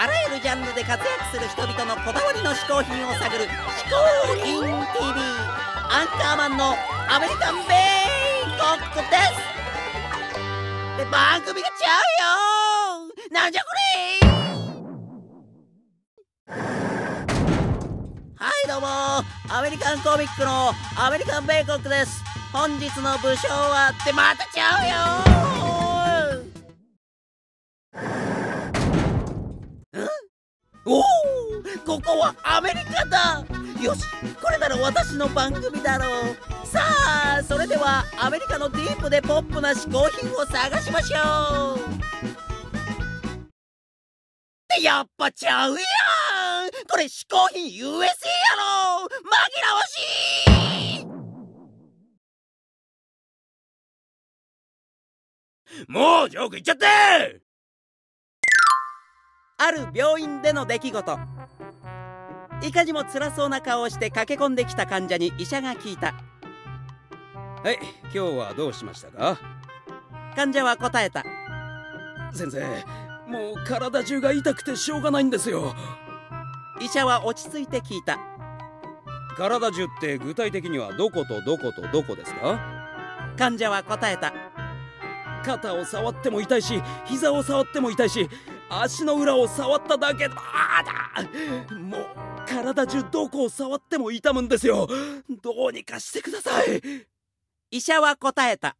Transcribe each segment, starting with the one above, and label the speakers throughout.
Speaker 1: あらゆるジャンルで活躍する人々のこだわりの嗜好品を探る「嗜好品 TV」アンカーマンのアメリカンベイコックですで番組がちゃうよなんじゃこれはいどうもアメリカンコミックのアメリカンベイコックです。本日の武将はってまたちゃうよ。おおここはアメリカだ。よしこれなら私の番組だろう。さあそれではアメリカのディープでポップな嗜好品を探しましょう。ってやっぱちゃうやん。これ嗜好品 USA やろ。紛らわしい。
Speaker 2: もうジョーク言っちゃって。
Speaker 1: ある病院での出来事。いかにも辛そうな顔をして駆け込んできた患者に医者が聞いた。
Speaker 2: はい今日はどうしましたか？
Speaker 1: 患者は答えた。
Speaker 2: 先生もう体中が痛くてしょうがないんですよ。
Speaker 1: 医者は落ち着いて聞いた。
Speaker 2: 体中って具体的にはどことどことどこですか？
Speaker 1: 患者は答えた。
Speaker 2: 肩を触っても痛いし膝を触っても痛いし足の裏を触っただけあだ。もう体中どこを触っても痛むんですよ。どうにかしてください。
Speaker 1: 医者は答えた。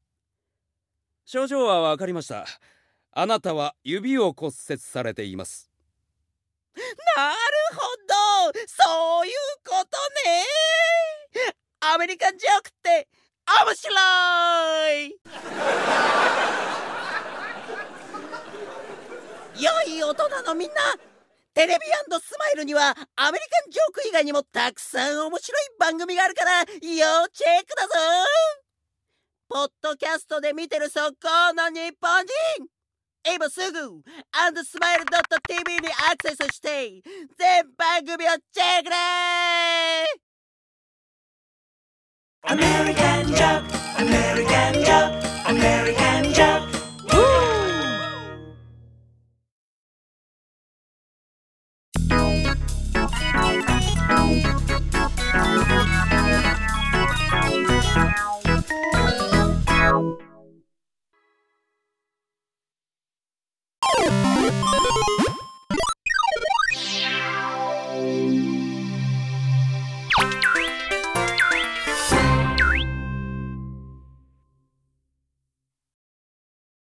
Speaker 2: 症状は分かりました。あなたは指を骨折されています。
Speaker 1: なるほど。そういうことね。アメリカンジョークって面白い良い大人のみんなテレビスマイルにはアメリカンジョーク以外にもたくさん面白い番組があるから要チェックだぞポッドキャストで見てるそこの日本人今す。ぐアンドスマイル .tv にアクセスして全番組をチェックね
Speaker 3: American Joke, American